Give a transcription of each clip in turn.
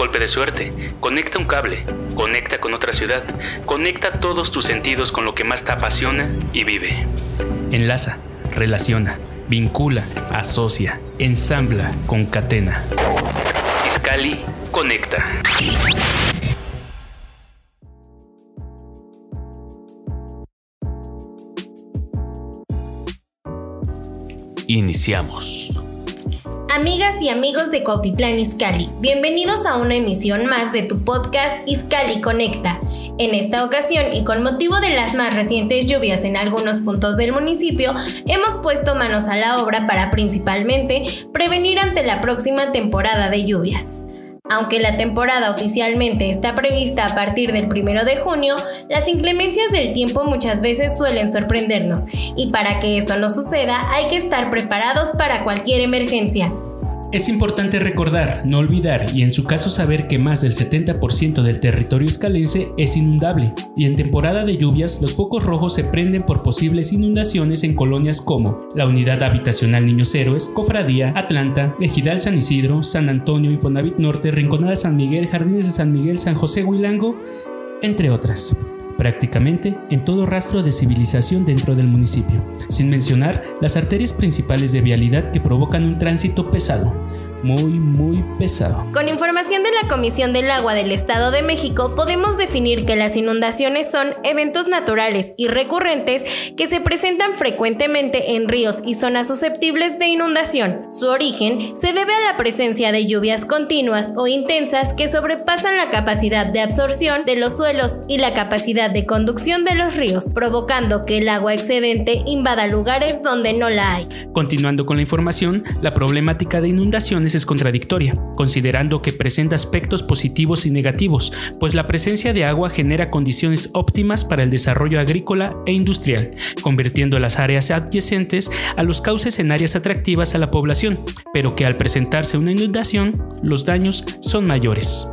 Golpe de suerte, conecta un cable, conecta con otra ciudad, conecta todos tus sentidos con lo que más te apasiona y vive. Enlaza, relaciona, vincula, asocia, ensambla, concatena. Iscali conecta. Iniciamos. Amigas y amigos de Cuautitlán Izcalli, bienvenidos a una emisión más de tu podcast Izcali Conecta en esta ocasión y con motivo de las más recientes lluvias en algunos puntos del municipio, hemos puesto manos a la obra para principalmente prevenir ante la próxima temporada de lluvias. Aunque la temporada oficialmente está prevista a partir del 1 de junio, las inclemencias del tiempo muchas veces suelen sorprendernos y para que eso no suceda hay que estar preparados para cualquier emergencia. Es importante recordar, no olvidar y en su caso saber que más del 70% del territorio escalense es inundable y en temporada de lluvias los focos rojos se prenden por posibles inundaciones en colonias como la Unidad Habitacional Niños Héroes, Cofradía, Atlanta, Ejidal San Isidro, San Antonio, Infonavit Norte, Rinconada San Miguel, Jardines de San Miguel, San José Huilango, entre otras prácticamente en todo rastro de civilización dentro del municipio, sin mencionar las arterias principales de vialidad que provocan un tránsito pesado, muy, muy pesado. Con información de la Comisión del Agua del Estado de México, podemos definir que las inundaciones son eventos naturales y recurrentes que se presentan frecuentemente en ríos y zonas susceptibles de inundación. Su origen se debe a la presencia de lluvias continuas o intensas que sobrepasan la capacidad de absorción de los suelos y la capacidad de conducción de los ríos, provocando que el agua excedente invada lugares donde no la hay. Continuando con la información, la problemática de inundaciones es contradictoria, considerando que presenta aspectos positivos y negativos, pues la presencia de agua genera condiciones óptimas para el desarrollo agrícola e industrial, convirtiendo las áreas adyacentes a los cauces en áreas atractivas a la población, pero que al presentarse una inundación, los daños son mayores.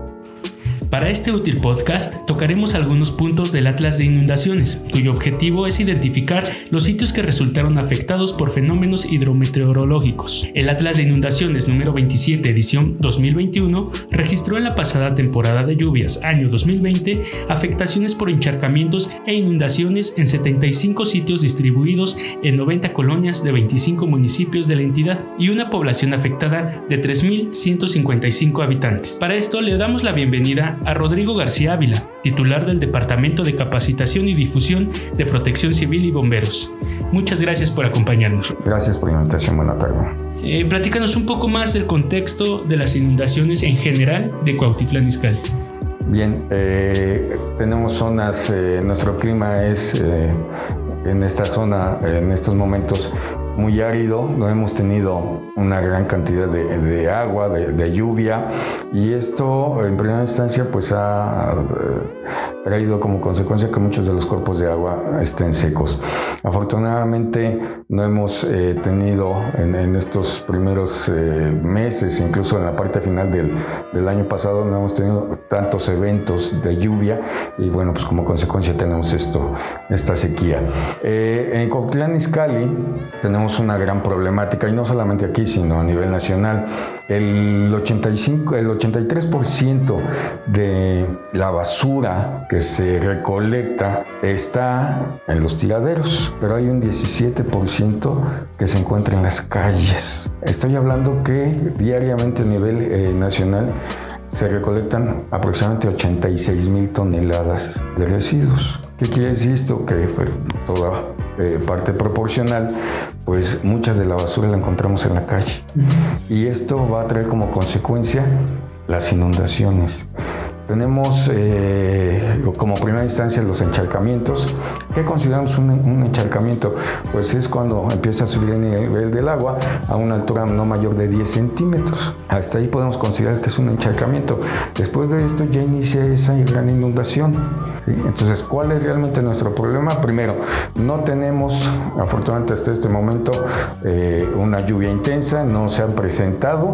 Para este útil podcast tocaremos algunos puntos del Atlas de Inundaciones, cuyo objetivo es identificar los sitios que resultaron afectados por fenómenos hidrometeorológicos. El Atlas de Inundaciones número 27 edición 2021 registró en la pasada temporada de lluvias año 2020 afectaciones por encharcamientos e inundaciones en 75 sitios distribuidos en 90 colonias de 25 municipios de la entidad y una población afectada de 3.155 habitantes. Para esto le damos la bienvenida a Rodrigo García Ávila, titular del Departamento de Capacitación y Difusión de Protección Civil y Bomberos. Muchas gracias por acompañarnos. Gracias por la invitación, buena tarde. Eh, platícanos un poco más del contexto de las inundaciones en general de Cuautitlán Izcalli. Bien, eh, tenemos zonas, eh, nuestro clima es eh, en esta zona, en estos momentos, muy árido, no hemos tenido una gran cantidad de, agua, de, lluvia, y esto en primera instancia pues ha traído como consecuencia que muchos de los cuerpos de agua estén secos. Afortunadamente no hemos eh, tenido en, estos primeros eh, meses, incluso en la parte final del, del, año pasado, no hemos tenido tantos eventos de lluvia y bueno, pues como consecuencia tenemos esto, esta sequía. en Cotlán Izcalli tenemos una gran problemática, y no solamente aquí, sino a nivel nacional. El, 85, el 83% de la basura que se recolecta está en los tiraderos, pero hay un 17% que se encuentra en las calles. Estoy hablando que diariamente a nivel eh, nacional se recolectan aproximadamente 86 mil toneladas de residuos. ¿Qué quiere decir esto? Que toda eh, parte proporcional, pues mucha de la basura la encontramos en la calle. Y esto va a traer como consecuencia las inundaciones. Tenemos eh, como primera instancia los encharcamientos. ¿Qué consideramos un, un, encharcamiento? Pues es cuando empieza a subir el nivel del agua a una altura no mayor de 10 centímetros. Hasta ahí podemos considerar que es un encharcamiento. Después de esto ya inicia esa gran inundación. Entonces, ¿cuál es realmente nuestro problema? Primero, no tenemos, afortunadamente hasta este momento, eh, una lluvia intensa, no se han presentado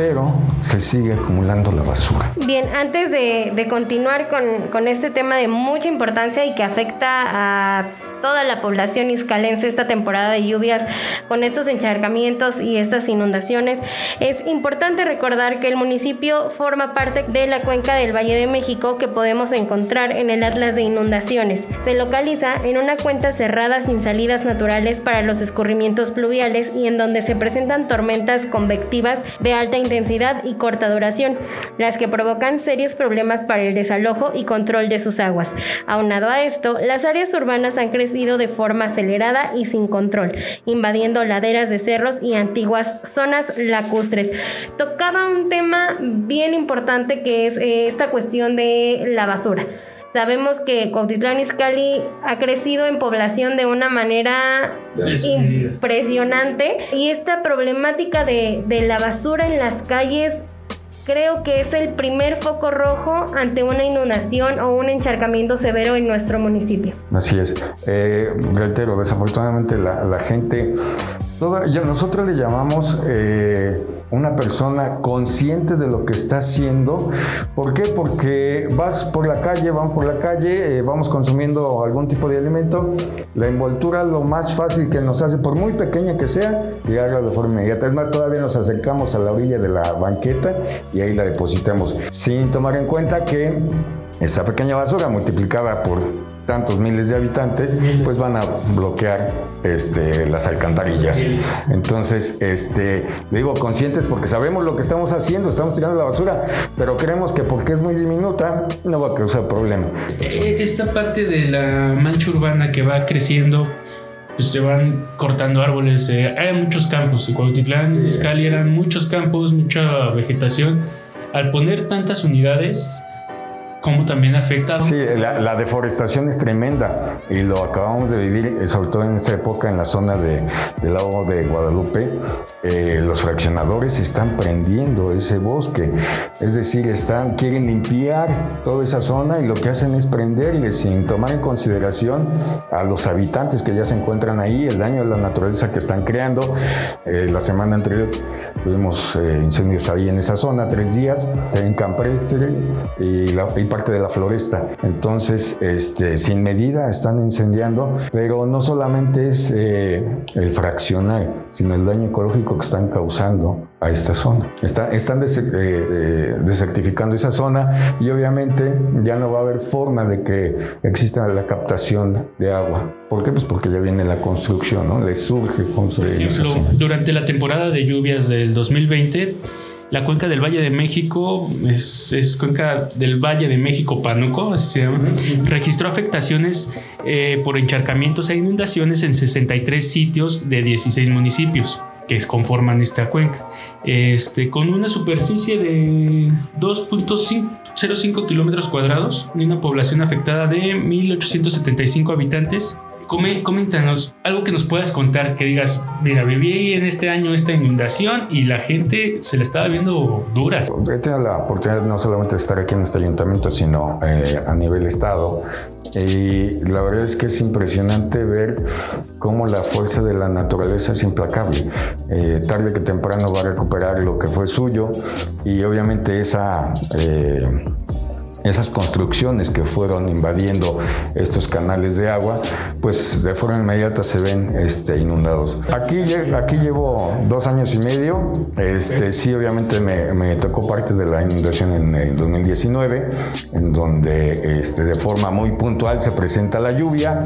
pero se sigue acumulando la basura. Bien, antes de, continuar con, con, este tema de mucha importancia y que afecta a toda la población iscalense esta temporada de lluvias con estos encharcamientos y estas inundaciones. Es importante recordar que el municipio forma parte de la cuenca del Valle de México que podemos encontrar en el Atlas de Inundaciones. Se localiza en una cuenta cerrada sin salidas naturales para los escurrimientos pluviales y en donde se presentan tormentas convectivas de alta intensidad y corta duración, las que provocan serios problemas para el desalojo y control de sus aguas. Aunado a esto, las áreas urbanas han crecido de forma acelerada y sin control, invadiendo laderas de cerros y antiguas zonas lacustres. Tocaba un tema bien importante que es eh, esta cuestión de la basura. Sabemos que Cuautitlán Izcalli ha crecido en población de una manera impresionante y esta problemática de, de la basura en las calles creo que es el primer foco rojo ante una inundación o un encharcamiento severo en nuestro municipio. Así es. Eh, reitero, desafortunadamente la, la gente nosotros le llamamos eh, una persona consciente de lo que está haciendo. ¿Por qué? Porque vas por la calle, vamos por la calle, eh, vamos consumiendo algún tipo de alimento. La envoltura, lo más fácil que nos hace, por muy pequeña que sea, tirarla de forma inmediata. Es más, todavía nos acercamos a la orilla de la banqueta y ahí la depositamos, sin tomar en cuenta que esa pequeña basura multiplicada por tantos miles de habitantes, pues van a bloquear este, las alcantarillas. Entonces, este, digo conscientes porque sabemos lo que estamos haciendo, estamos tirando la basura, pero creemos que porque es muy diminuta no va a causar problema. Eh, esta parte de la mancha urbana que va creciendo, pues se van cortando árboles. Eh, hay muchos campos. En Cuautitlán, Escali eran muchos campos, mucha vegetación. Al poner tantas unidades, cómo también afecta. Sí, la, deforestación es tremenda y lo acabamos de vivir, eh, sobre todo en esta época en la zona de, del lago de Guadalupe. Eh, los fraccionadores están prendiendo ese bosque, es decir, están, quieren limpiar toda esa zona y lo que hacen es prenderle sin tomar en consideración a los habitantes que ya se encuentran ahí, el daño a la naturaleza que están creando. Eh, la semana anterior tuvimos incendios ahí en esa zona, tres días, en Camprestre y, la, y parte de la floresta. Entonces, este, sin medida están incendiando, pero no solamente es eh, el fraccionar, sino el daño ecológico que están causando a esta zona. están eh, eh, desertificando esa zona y obviamente ya no va a haber forma de que exista la captación de agua. ¿Por qué? Pues porque ya viene la construcción, ¿no? Le surge construir. Por ejemplo, durante la temporada de lluvias del 2020, la cuenca del Valle de México, es, cuenca del Valle de México Pánuco, así se llama, registró afectaciones eh, por encharcamientos e inundaciones en 63 sitios de 16 municipios que conforman esta cuenca, este, con una superficie de 2.05 kilómetros cuadrados y una población afectada de 1.875 habitantes coméntanos algo que nos puedas contar, que digas, mira, viví en este año esta inundación y la gente se le estaba viendo dura. He tenido la oportunidad no solamente de estar aquí en este ayuntamiento, sino eh, a nivel estado. Y la verdad es que es impresionante ver cómo la fuerza de la naturaleza es implacable. Eh, tarde que temprano va a recuperar lo que fue suyo y obviamente esa... Eh, esas construcciones que fueron invadiendo estos canales de agua, pues de forma inmediata se ven este, inundados. Aquí, aquí llevo dos años y medio, este, sí obviamente me, me tocó parte de la inundación en el 2019, en donde este, de forma muy puntual se presenta la lluvia.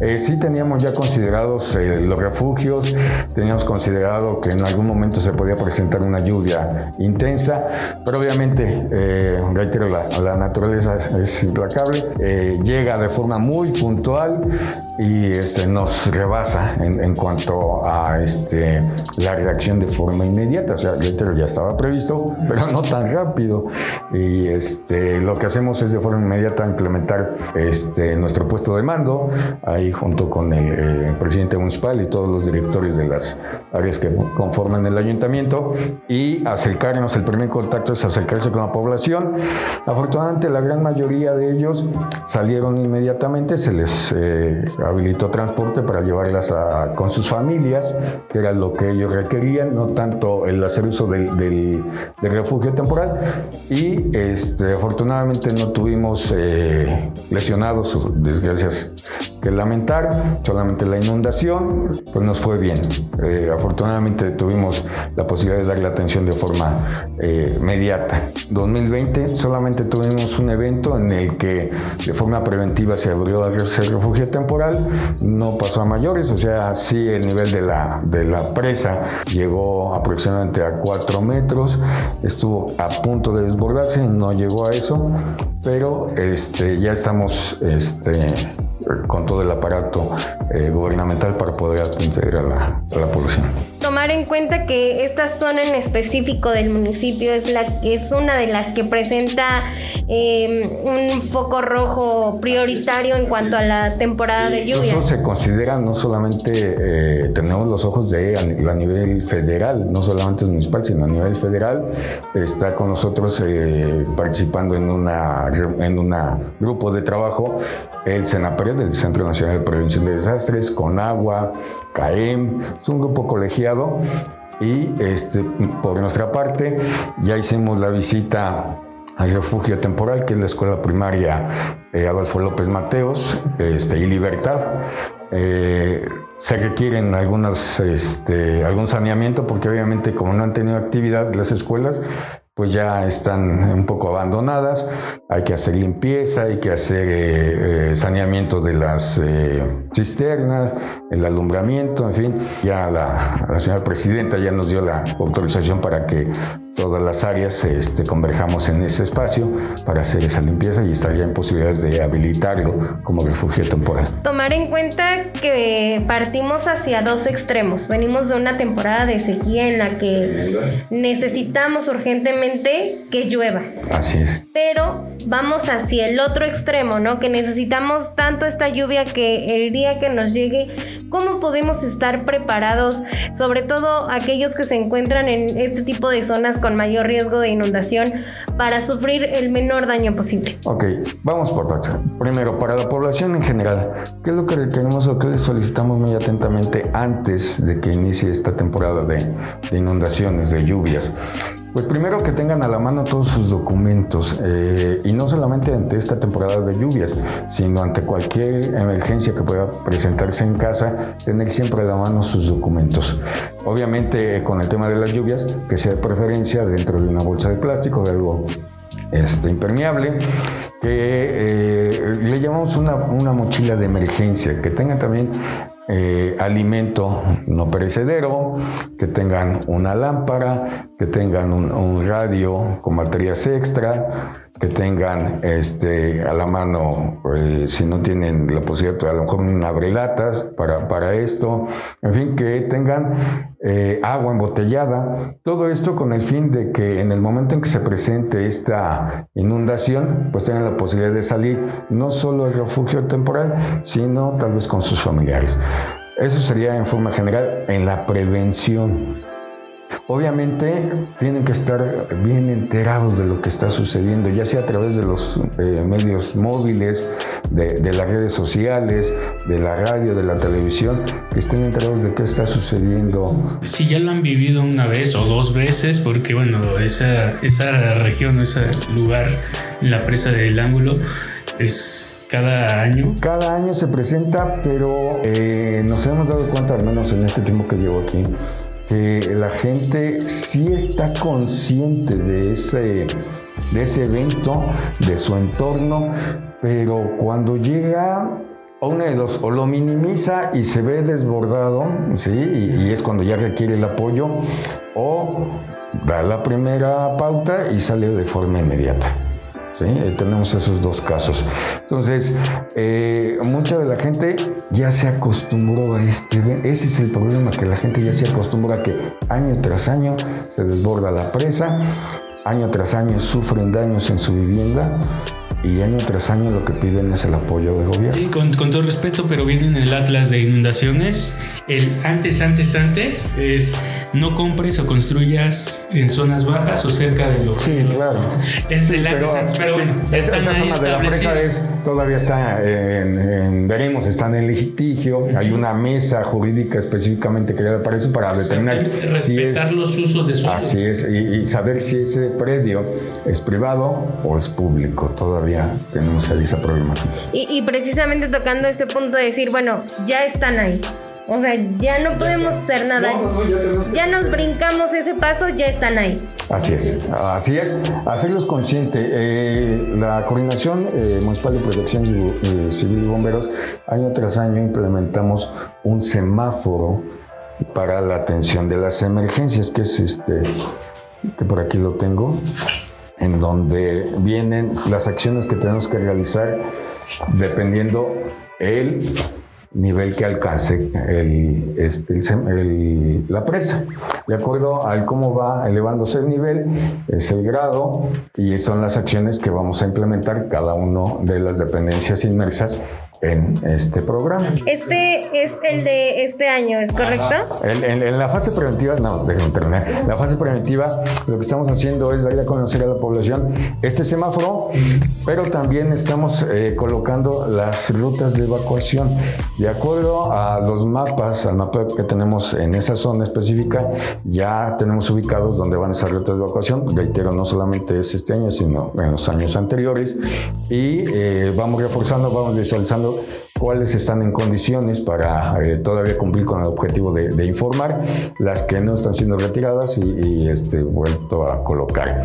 Eh, sí teníamos ya considerados eh, los refugios, teníamos considerado que en algún momento se podía presentar una lluvia intensa, pero obviamente, eh, reitero, la, la naturaleza es implacable, eh, llega de forma muy puntual y este, nos rebasa en, cuanto a este, la reacción de forma inmediata. O sea, ya estaba previsto, pero no tan rápido. Y este, lo que hacemos es de forma inmediata implementar este, nuestro puesto de mando, ahí junto con el, eh, presidente municipal y todos los directores de las áreas que conforman el ayuntamiento, y acercarnos, el primer contacto es acercarse con la población. Afortunadamente, la gran mayoría de ellos salieron inmediatamente, se les eh, habilitó transporte para llevarlas con sus familias, que era lo que ellos requerían, no tanto el hacer uso del, refugio temporal. Y este, afortunadamente no tuvimos eh, lesionados o desgracias que lamentar, solamente la inundación, pues nos fue bien. Eh, afortunadamente tuvimos la posibilidad de darle atención de forma inmediata. 2020 solamente tuvimos un evento en el que de forma preventiva se abrió el refugio temporal, no pasó a mayores, o sea, sí el nivel de la, de la presa llegó aproximadamente a 4 metros, estuvo a punto de desbordarse, no llegó a eso, pero este, ya estamos este, con todo el aparato eh, gubernamental para poder atender a la, a la población tomar en cuenta que esta zona en específico del municipio es, la, es una de las que presenta em, un foco rojo prioritario en cuanto a la temporada de lluvia. Eso se considera no solamente, eh, tenemos los ojos de a, nivel federal, no solamente municipal, sino a nivel federal. Está con nosotros eh, participando en una en un grupo de trabajo el SENAPRED, del Centro Nacional de Prevención de Desastres, con agua, CAEM, es un grupo colegiado y este, por nuestra parte ya hicimos la visita al refugio temporal, que es la escuela primaria eh, Adolfo López Mateos este, y Libertad. Eh, se requieren algunas, este, algún saneamiento porque obviamente como no han tenido actividad las escuelas, pues ya están un poco abandonadas, hay que hacer limpieza, hay que hacer eh, eh, saneamiento de las eh, cisternas, el alumbramiento, en fin, ya la, la señora presidenta ya nos dio la autorización para que todas las áreas este, converjamos en ese espacio para hacer esa limpieza y estaría en posibilidades de habilitarlo como refugio temporal. Tomar en cuenta que partimos hacia dos extremos. Venimos de una temporada de sequía en la que necesitamos urgentemente que llueva. Así es. Pero vamos hacia el otro extremo, ¿no? Que necesitamos tanto esta lluvia que el día que nos llegue, ¿cómo podemos estar preparados? Sobre todo aquellos que se encuentran en este tipo de zonas con mayor riesgo de inundación para sufrir el menor daño posible. Ok, vamos por partes. Primero, para la población en general, ¿qué es lo que requerimos o qué les solicitamos muy atentamente antes de que inicie esta temporada de inundaciones, de lluvias? Pues primero que tengan a la mano todos sus documentos eh, y no solamente ante esta temporada de lluvias, sino ante cualquier emergencia que pueda presentarse en casa, tener siempre a la mano sus documentos. Obviamente con el tema de las lluvias, que sea de preferencia dentro de una bolsa de plástico, de algo este, impermeable, que eh, le llamamos una, una mochila de emergencia, que tengan también eh, alimento no perecedero, que tengan una lámpara, que tengan un, radio con baterías extra, que tengan este, a la mano, eh, si no tienen la posibilidad, a lo mejor un abrelatas para, para esto, en fin, que tengan eh, agua embotellada, todo esto con el fin de que en el momento en que se presente esta inundación, pues tengan la posibilidad de salir no solo al refugio temporal, sino tal vez con sus familiares. Eso sería en forma general en la prevención. Obviamente tienen que estar bien enterados de lo que está sucediendo, ya sea a través de los eh, medios móviles, de, las redes sociales, de la radio, de la televisión, que estén enterados de qué está sucediendo. Si ya lo han vivido una vez o dos veces, porque bueno, esa, esa región, ese lugar, la presa del ángulo, es cada año? Cada año se presenta, pero eh, nos hemos dado cuenta, al menos en este tiempo que llevo aquí, que la gente sí está consciente de ese, de ese evento, de su entorno, pero cuando llega uno de dos, o lo minimiza y se ve desbordado, ¿sí? y, es cuando ya requiere el apoyo, o da la primera pauta y sale de forma inmediata. ¿Sí? Eh, tenemos esos dos casos. Entonces, eh, mucha de la gente ya se acostumbró a este. Ese es el problema, que la gente ya se acostumbra a que año tras año se desborda la presa, año tras año sufren daños en su vivienda y año tras año lo que piden es el apoyo del gobierno. Con, con, todo respeto, pero viene en el Atlas de Inundaciones. El antes, antes, antes es no compres o construyas en zonas bajas o cerca de los. Sí, claro. Es el antes, pero, pero bueno. esa, zona de la presa es, todavía está en, veremos, están en litigio. Hay una mesa jurídica específicamente creada para eso, para determinar si es. los usos de suelo. Así es, y, y saber si ese predio es privado o es público. Todavía tenemos esa problemática. Y, y precisamente tocando este punto de decir, bueno, ya están ahí. O sea, ya no podemos hacer nada. ya, nos brincamos ese paso, ya están ahí. Así es, así es. Hacerlos conscientes. Eh, la Coordinación eh, Municipal de Protección eh, Civil y Bomberos, año tras año implementamos un semáforo para la atención de las emergencias, que es este, que por aquí lo tengo en donde vienen las acciones que tenemos que realizar dependiendo el nivel que alcance este, la presa. De acuerdo al cómo va elevándose el nivel, es el grado y son las acciones que vamos a implementar cada una de las dependencias inmersas en este programa. Este es el de este año, ¿es correcto? En, la fase preventiva, no, déjenme terminar. La fase preventiva, lo que estamos haciendo es dar a conocer a la población este semáforo, pero también estamos eh, colocando las rutas de evacuación. De acuerdo a los mapas, al mapa que tenemos en esa zona específica, ya tenemos ubicados donde van esas rutas de evacuación. Reitero, no solamente es este año, sino en los años anteriores. Y eh, vamos reforzando, vamos visualizando cuáles están en condiciones para eh, todavía cumplir con el objetivo de, informar, las que no están siendo retiradas y, este, vuelto a colocar.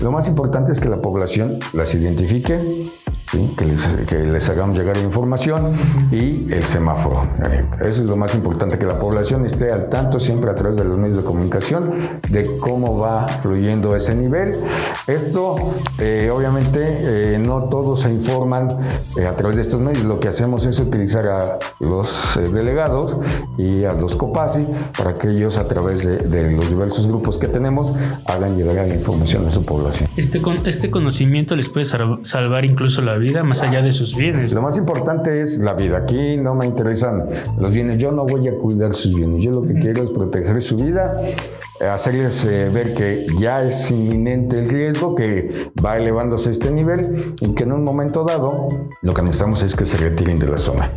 Lo más importante es que la población las identifique, que, les, que, les, hagamos llegar información y el semáforo. Eso es lo más importante, que la población esté al tanto siempre a través de los medios de comunicación de cómo va fluyendo ese nivel. Esto, eh, obviamente, eh, no todos se informan eh, a través de estos medios. Lo que hacemos es utilizar a los delegados y a los COPASI para que ellos, a través de, de, los diversos grupos que tenemos, hagan llegar la información a su población. Este, con, este conocimiento les puede salvar incluso la vida vida más allá de sus bienes. Lo más importante es la vida. Aquí no me interesan los bienes. Yo no voy a cuidar sus bienes. Yo lo que quiero es proteger su vida, eh, hacerles eh, ver que ya es inminente el riesgo, que va elevándose este nivel y que en un momento dado lo que necesitamos es que se retiren de la zona.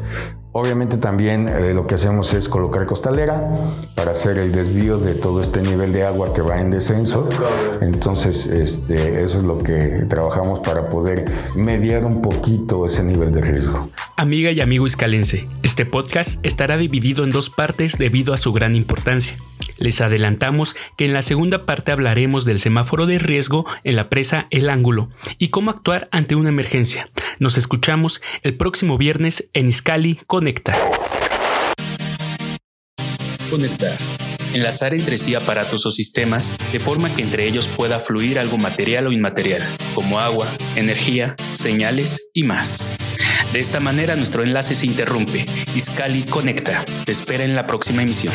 Obviamente también eh, lo que hacemos es colocar costalera para hacer el desvío de todo este nivel de agua que va en descenso. Entonces, este, eso es lo que trabajamos para poder mediar un poquito ese nivel de riesgo. Amiga y amigo iscalense, este podcast estará dividido en dos partes debido a su gran importancia. Les adelantamos que en la segunda parte hablaremos del semáforo de riesgo en la presa El Ángulo y cómo actuar ante una emergencia. Nos escuchamos el próximo viernes en Iscali Conecta. Conectar. Enlazar entre sí aparatos o sistemas de forma que entre ellos pueda fluir algo material o inmaterial, como agua, energía, señales y más. De esta manera nuestro enlace se interrumpe. Iscali Conecta. Te espera en la próxima emisión.